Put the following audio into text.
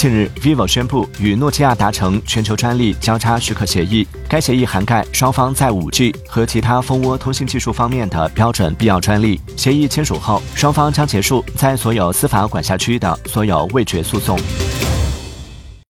近日，vivo 宣布与诺基亚达成全球专利交叉许可协议，该协议涵盖双方在 5G 和其他蜂窝通信技术方面的标准必要专利。协议签署后，双方将结束在所有司法管辖区的所有未决诉讼。